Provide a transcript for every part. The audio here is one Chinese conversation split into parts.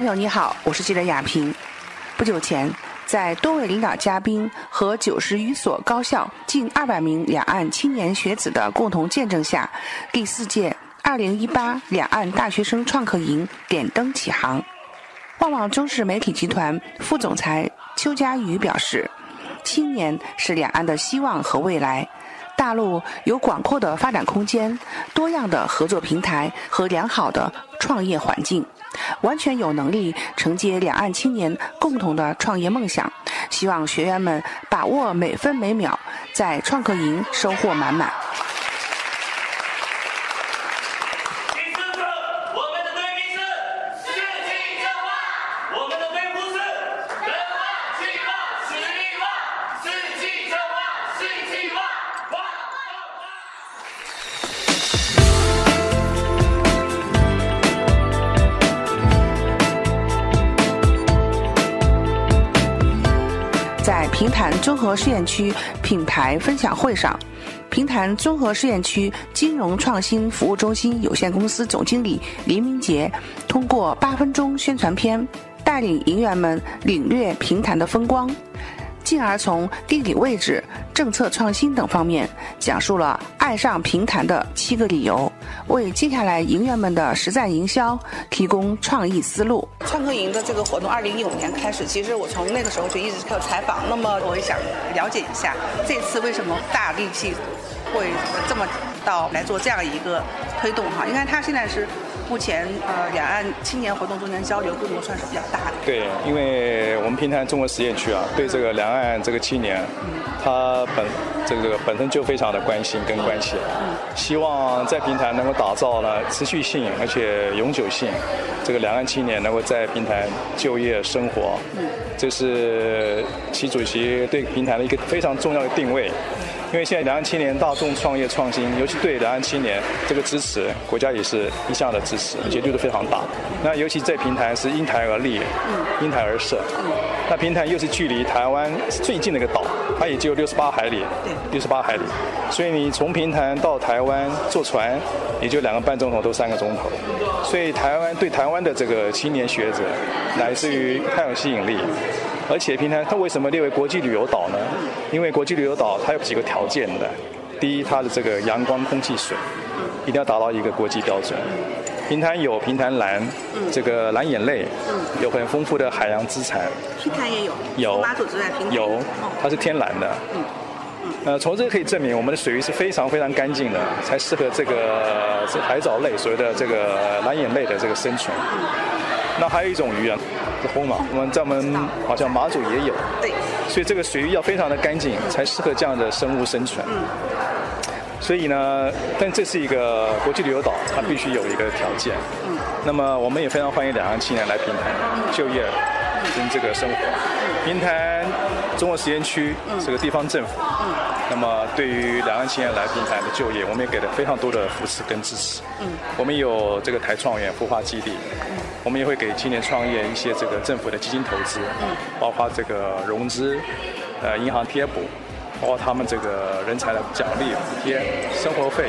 朋友你好，我是记者亚平。不久前，在多位领导嘉宾和九十余所高校近二百名两岸青年学子的共同见证下，第四届二零一八两岸大学生创客营点灯启航。旺旺中视媒体集团副总裁邱家瑜表示：“青年是两岸的希望和未来。”大陆有广阔的发展空间、多样的合作平台和良好的创业环境，完全有能力承接两岸青年共同的创业梦想。希望学员们把握每分每秒，在创客营收获满满。平潭综合试验区品牌分享会上，平潭综合试验区金融创新服务中心有限公司总经理林明杰通过八分钟宣传片，带领营员们领略平潭的风光。进而从地理位置、政策创新等方面讲述了爱上平潭的七个理由，为接下来营员们的实战营销提供创意思路。创客营的这个活动，二零一五年开始，其实我从那个时候就一直在采访。那么，我也想了解一下，这次为什么大力气会这么到来做这样一个推动哈？应该他现在是。目前，呃，两岸青年活动中间交流规模算是比较大的。对，因为我们平潭中国实验区啊，对这个两岸这个青年，他本这个本身就非常的关心跟关切，希望在平潭能够打造呢持续性而且永久性，这个两岸青年能够在平潭就业生活，这是习主席对平潭的一个非常重要的定位。因为现在两岸青年大众创业创新，尤其对两岸青年这个支持，国家也是一向的支持，而且力度非常大。那尤其在平台是因台而立，因台而设。那平潭又是距离台湾最近的一个岛，它也只有六十八海里，六十八海里。所以你从平潭到台湾坐船，也就两个半钟头到三个钟头。所以台湾对台湾的这个青年学者，来自于太有吸引力。而且平潭它为什么列为国际旅游岛呢？因为国际旅游岛它有几个条件的。第一，它的这个阳光、空气、水一定要达到一个国际标准。平潭有平潭蓝，这个蓝眼泪，有很丰富的海洋资产。平潭也有。有。马祖之外，平潭有。它是天然的。嗯。呃，从这个可以证明，我们的水域是非常非常干净的，才适合这个这海藻类所谓的这个蓝眼泪的这个生存。那还有一种鱼啊。我们在我们好像马祖也有，对，所以这个水域要非常的干净，才适合这样的生物生存。嗯，所以呢，但这是一个国际旅游岛，它必须有一个条件。嗯，那么我们也非常欢迎两岸青年来平潭就业跟这个生活。平潭中国实验区是个地方政府，嗯，那么对于两岸青年来平潭的就业，我们也给了非常多的扶持跟支持。嗯，我们有这个台创园孵化基地。我们也会给青年创业一些这个政府的基金投资，包括这个融资，呃，银行贴补，包括他们这个人才的奖励补贴、生活费，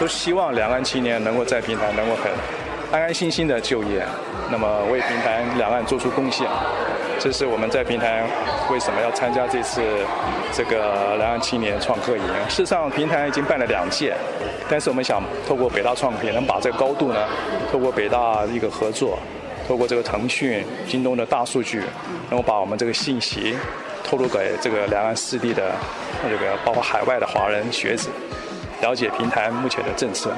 都希望两岸青年能够在平台能够很安安心心的就业，那么为平台两岸做出贡献。这是我们在平台为什么要参加这次这个两岸青年创客营？事实上，平台已经办了两届。但是我们想透过北大创客，能把这个高度呢，透过北大一个合作，透过这个腾讯、京东的大数据，能够把我们这个信息透露给这个两岸四地的这个包括海外的华人学子，了解平台目前的政策，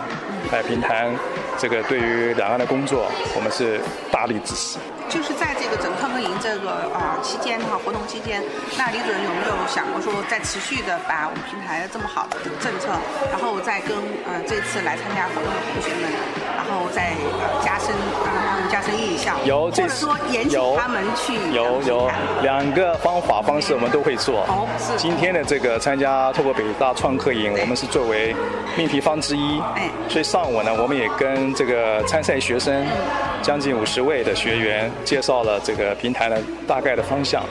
还有平台这个对于两岸的工作，我们是大力支持。就是在这个整创客营这个啊期间哈，活动期间，那李主任有没有想过说，再持续的把我们平台这么好的这个政策，然后再跟呃这次来参加活动的同学们，然后再加深啊让他们加深印象，有或者说延请他们去有有两个方法方式我们都会做。哦，是。今天的这个参加透过北大创客营，我们是作为命题方之一。哎。所以上午呢，我们也跟这个参赛学生将近五十位的学员。介绍了这个平台的大概的方向，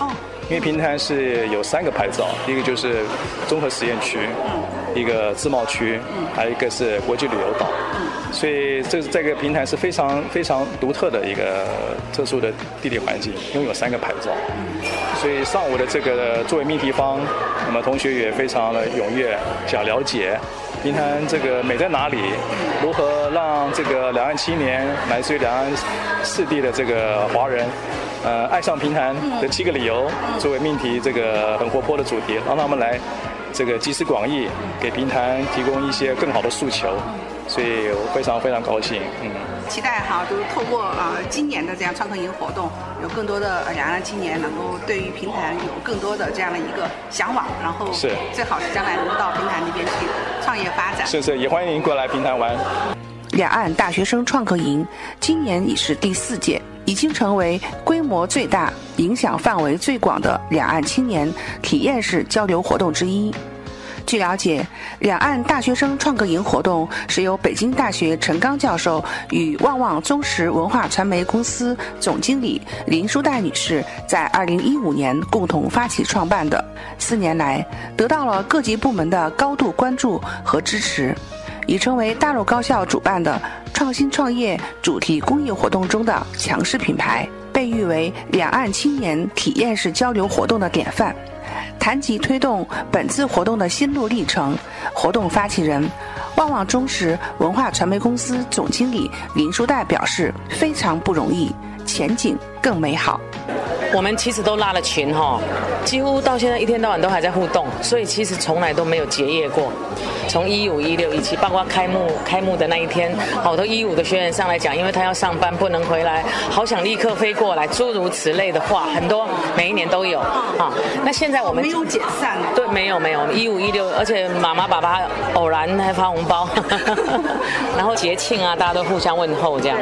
因为平台是有三个牌照，一个就是综合实验区，一个自贸区，还有一个是国际旅游岛。所以这这个平台是非常非常独特的一个特殊的地理环境，拥有三个牌照。所以上午的这个作为命题方，那么同学也非常的踊跃，想了解平潭这个美在哪里，如何让这个两岸青年来自于两岸四地的这个华人，呃，爱上平潭的七个理由，作为命题这个很活泼的主题，让他们来这个集思广益，给平潭提供一些更好的诉求。所以我非常非常高兴，嗯。期待哈，就是透过呃今年的这样创客营活动，有更多的两岸青年能够对于平潭有更多的这样的一个向往，然后是最好是将来能够到平潭那边去创业发展。是是，也欢迎您过来平潭玩。两岸大学生创客营今年已是第四届，已经成为规模最大、影响范围最广的两岸青年体验式交流活动之一。据了解，两岸大学生创客营活动是由北京大学陈刚教授与旺旺中实文化传媒公司总经理林淑黛女士在2015年共同发起创办的。四年来，得到了各级部门的高度关注和支持，已成为大陆高校主办的创新创业主题公益活动中的强势品牌，被誉为两岸青年体验式交流活动的典范。谈及推动本次活动的心路历程，活动发起人、旺旺中实文化传媒公司总经理林书代表示：“非常不容易，前景更美好。”我们其实都拉了群哈，几乎到现在一天到晚都还在互动，所以其实从来都没有结业过。从一五一六一七，包括开幕开幕的那一天，好多一五的学员上来讲，因为他要上班不能回来，好想立刻飞过来，诸如此类的话很多，每一年都有啊。那现在我们没有解散，对，没有没有，一五一六，而且妈妈爸爸偶然还发红包，然后节庆啊，大家都互相问候这样，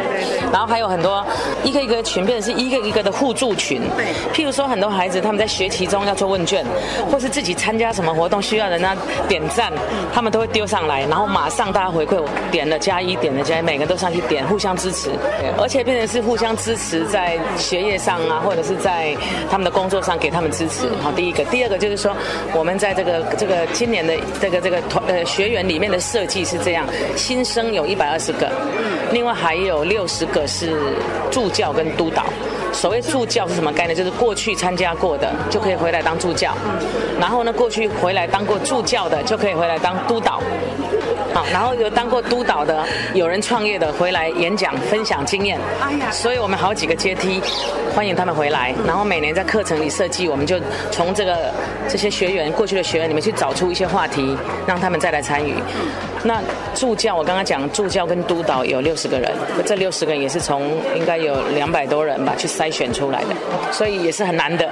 然后还有很多一个一个群，变成是一个一个的互助群。对，譬如说很多孩子他们在学习中要做问卷，或是自己参加什么活动需要人家点赞，他们都会丢上来，然后马上大家回馈，点了加一，点了加一，每个都上去点，互相支持，而且变成是互相支持在学业上啊，或者是在他们的工作上给他们支持。好，第一个，第二个就是说我们在这个这个今年的这个这个团呃学员里面的设计是这样，新生有一百二十个，另外还有六十个是助教跟督导。所谓助教是什么概念？就是过去参加过的就可以回来当助教，然后呢，过去回来当过助教的就可以回来当督导。好，然后有当过督导的，有人创业的回来演讲分享经验。哎呀，所以我们好几个阶梯，欢迎他们回来。然后每年在课程里设计，我们就从这个这些学员过去的学员里面去找出一些话题，让他们再来参与。那助教，我刚刚讲助教跟督导有六十个人，这六十个人也是从应该有两百多人吧去筛选出来的，所以也是很难的。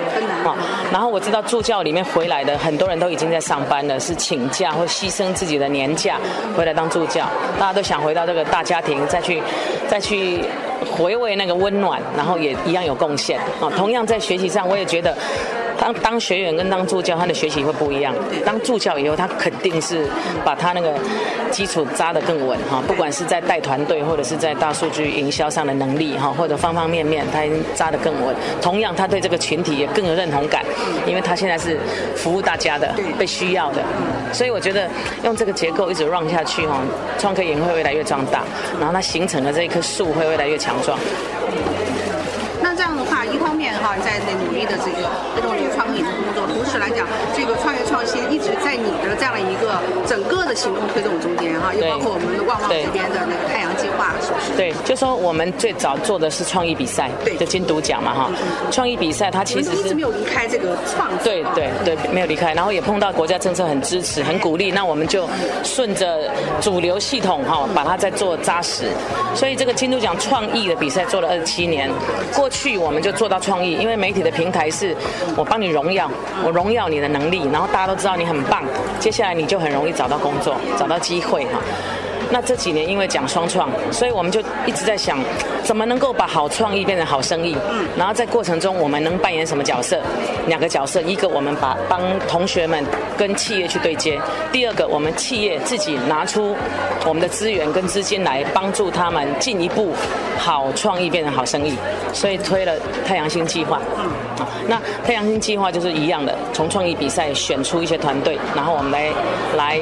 啊，然后我知道助教里面回来的很多人都已经在上班了，是请假或牺牲自己的年假。回来当助教，大家都想回到这个大家庭，再去再去回味那个温暖，然后也一样有贡献啊。同样在学习上，我也觉得。当当学员跟当助教，他的学习会不一样。当助教以后，他肯定是把他那个基础扎得更稳哈，不管是在带团队，或者是在大数据营销上的能力哈，或者方方面面，他已经扎得更稳。同样，他对这个群体也更有认同感，因为他现在是服务大家的，被需要的。所以我觉得用这个结构一直 run 下去哈，创客营会越来越壮大，然后它形成的这一棵树会越来越强壮。那这样的话，一方面哈，在努力的这个推动这个创业的工作，同时来讲，这个创业创新一直在你的这样的一个整个的行动推动中间哈，也包括我们的旺旺这边的那个太阳计划，是不是？对，就说我们最早做的是创意比赛，对，就金独奖嘛哈。创意比赛它其实是一直没有离开这个创，对对对，没有离开，然后也碰到国家政策很支持、很鼓励，那我们就顺着主流系统哈，把它在做扎实。所以这个金都奖创意的比赛做了二十七年，过去我们就做到创创意，因为媒体的平台是我帮你荣耀，我荣耀你的能力，然后大家都知道你很棒，接下来你就很容易找到工作，找到机会哈。那这几年因为讲双创，所以我们就一直在想，怎么能够把好创意变成好生意。嗯。然后在过程中，我们能扮演什么角色？两个角色，一个我们把帮同学们跟企业去对接；第二个，我们企业自己拿出我们的资源跟资金来帮助他们进一步好创意变成好生意。所以推了太阳星计划。嗯。那太阳星计划就是一样的，从创意比赛选出一些团队，然后我们来来。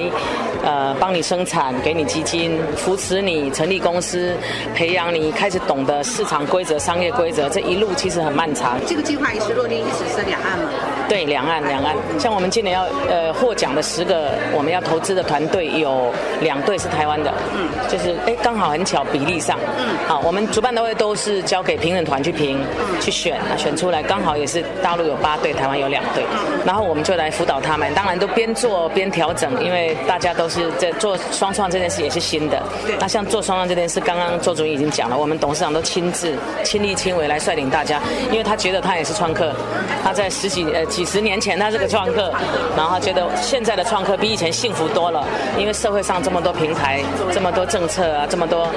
呃，帮你生产，给你基金，扶持你成立公司，培养你开始懂得市场规则、商业规则。这一路其实很漫长。这个计划一是落地，一直是两岸嘛？对，两岸两岸。像我们今年要呃获奖的十个我们要投资的团队，有两队是台湾的，嗯，就是哎刚好很巧比例上，嗯，好，我们主办单位都是交给评审团去评，去选，选出来刚好也是大陆有八队，台湾有两队，然后我们就来辅导他们，当然都边做边调整，因为大家都是在做双创这件事也是新的，那像做双创这件事，刚刚周主任已经讲了，我们董事长都亲自亲力亲为来率领大家，因为他觉得他也是创客，他在十几呃几几十年前他是个创客，然后觉得现在的创客比以前幸福多了，因为社会上这么多平台，这么多政策啊，这么多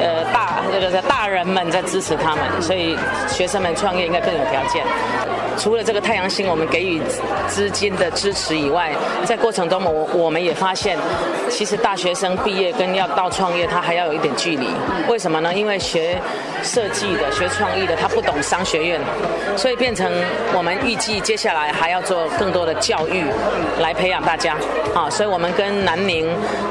呃大这个大人们在支持他们，所以学生们创业应该更有条件。除了这个太阳星，我们给予资金的支持以外，在过程中我我们也发现，其实大学生毕业跟要到创业，他还要有一点距离。为什么呢？因为学设计的、学创意的，他不懂商学院，所以变成我们预计接下来还要做更多的教育，来培养大家。啊，所以我们跟南宁、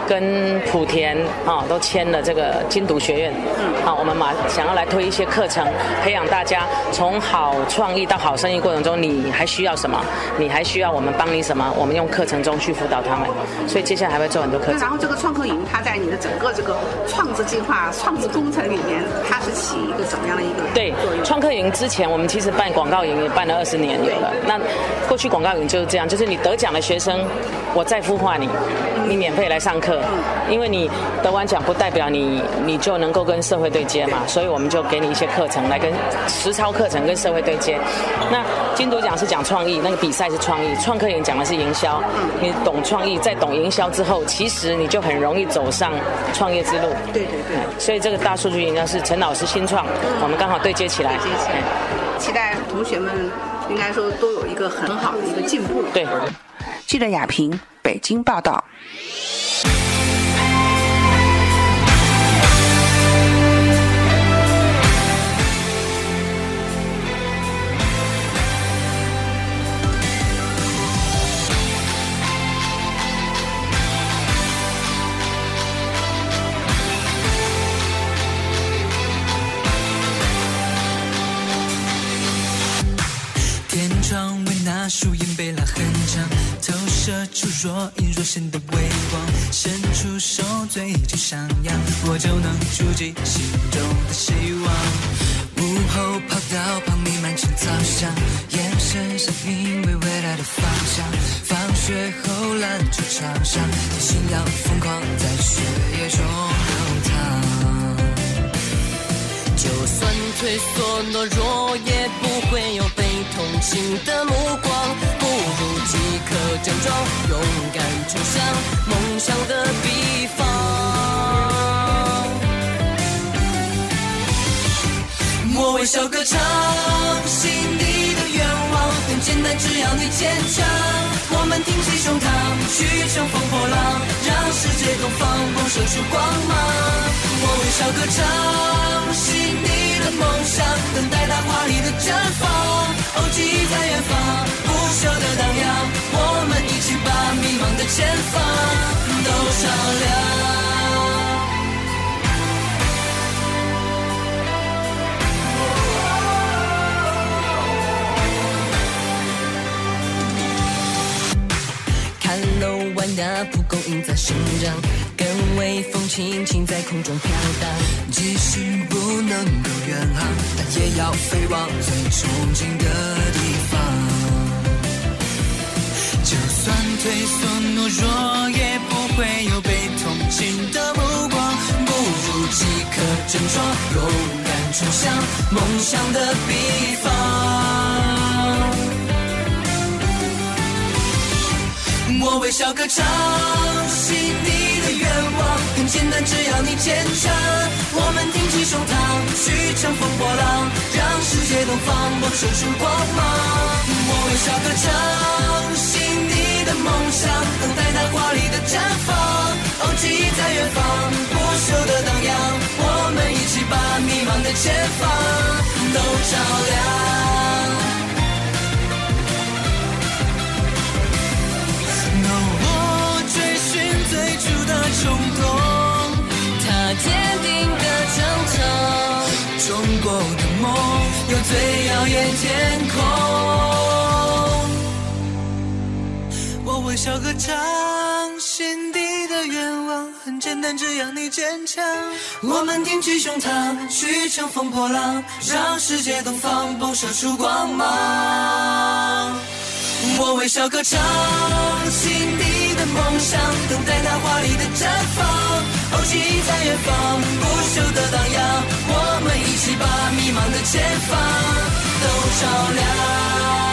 跟莆田啊都签了这个精读学院。嗯，好，我们马想要来推一些课程，培养大家从好创意到好生意过程。中你还需要什么？你还需要我们帮你什么？我们用课程中去辅导他们，所以接下来还会做很多课程。然后这个创客营，它在你的整个这个创智计划、创智工程里面，它是起一个什么样的一个对创客营之前，我们其实办广告营也办了二十年有了。那过去广告营就是这样，就是你得奖的学生，我再孵化你，你免费来上课，因为你得完奖不代表你你就能够跟社会对接嘛，所以我们就给你一些课程来跟实操课程跟社会对接。那金读奖是讲创意，那个比赛是创意，创客营讲的是营销。你懂创意，在懂营销之后，其实你就很容易走上创业之路。对对对。所以这个大数据营销是陈老师新创，我们刚好对接起来。对接起来期待同学们应该说都有一个很好的一个进步。对。记者亚平，北京报道。若隐若现的微光。伸出手，嘴就上扬，我就能触及心中的希望。午后跑道旁弥漫青草香，眼神像因为未来的方向。放学后篮球场上，心要疯狂在血液中流淌。就算退缩懦弱，也不会有同情的目光。不如即刻整装，勇敢冲向梦想的彼方。我微笑歌唱，心底的愿望很简单，只要你坚强。我们挺起胸膛，去乘风破浪，让世界东方迸射出光芒。我微笑歌唱，心底的梦想，等待它华丽的绽放。哦，记忆在远方，不朽的荡漾。我们一起把迷茫的前方都照亮。看楼外那蒲公英在生长。微风轻轻在空中飘荡，即使不能够远航，但也要飞往最憧憬的地方。就算退缩懦弱，也不会有被同情的目光。不如即刻振作，勇敢冲向梦想的彼方。我微笑歌唱，心底的愿望很简单，只要你坚强。我们挺起胸膛，去乘风破浪，让世界东方迸射出光芒。我微笑歌唱，心底的梦想，等待它华丽的绽放。哦，记忆在远方，不朽的荡漾。我们一起把迷茫的前方都照亮。天空。我微笑歌唱，心底的愿望很简单，只要你坚强。我们挺起胸膛，去乘风破浪，让世界东方迸射出光芒。我微笑歌唱，心底的梦想，等待它华丽的绽放。红旗在远方，不朽的荡漾。我们一起把迷茫的前方都照亮。